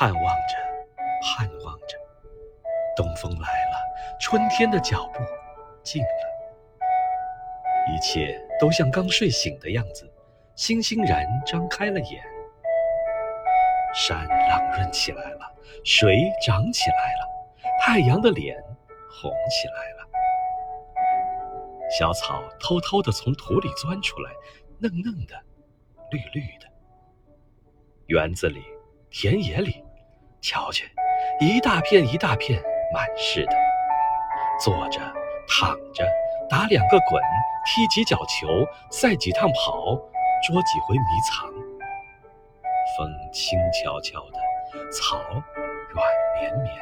盼望着，盼望着，东风来了，春天的脚步近了，一切都像刚睡醒的样子，欣欣然张开了眼。山朗润起来了，水涨起来了，太阳的脸红起来了。小草偷偷地从土里钻出来，嫩嫩的，绿绿的。园子里，田野里，瞧去，一大片一大片，满是的。坐着，躺着，打两个滚，踢几脚球，赛几趟跑，捉几回迷藏。风轻悄悄的，草软绵绵。